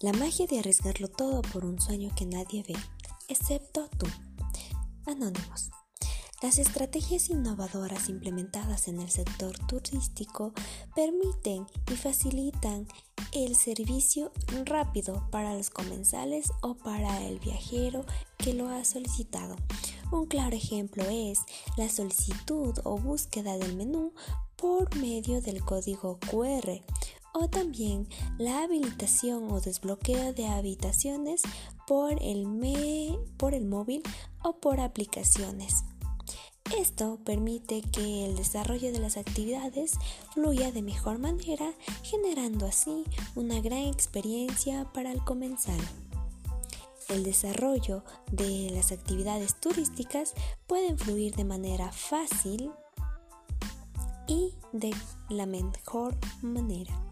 La magia de arriesgarlo todo por un sueño que nadie ve, excepto tú. Anónimos. Las estrategias innovadoras implementadas en el sector turístico permiten y facilitan el servicio rápido para los comensales o para el viajero que lo ha solicitado. Un claro ejemplo es la solicitud o búsqueda del menú por medio del código QR o también la habilitación o desbloqueo de habitaciones por el, por el móvil o por aplicaciones. Esto permite que el desarrollo de las actividades fluya de mejor manera, generando así una gran experiencia para el comensal. El desarrollo de las actividades turísticas pueden fluir de manera fácil y de la mejor manera.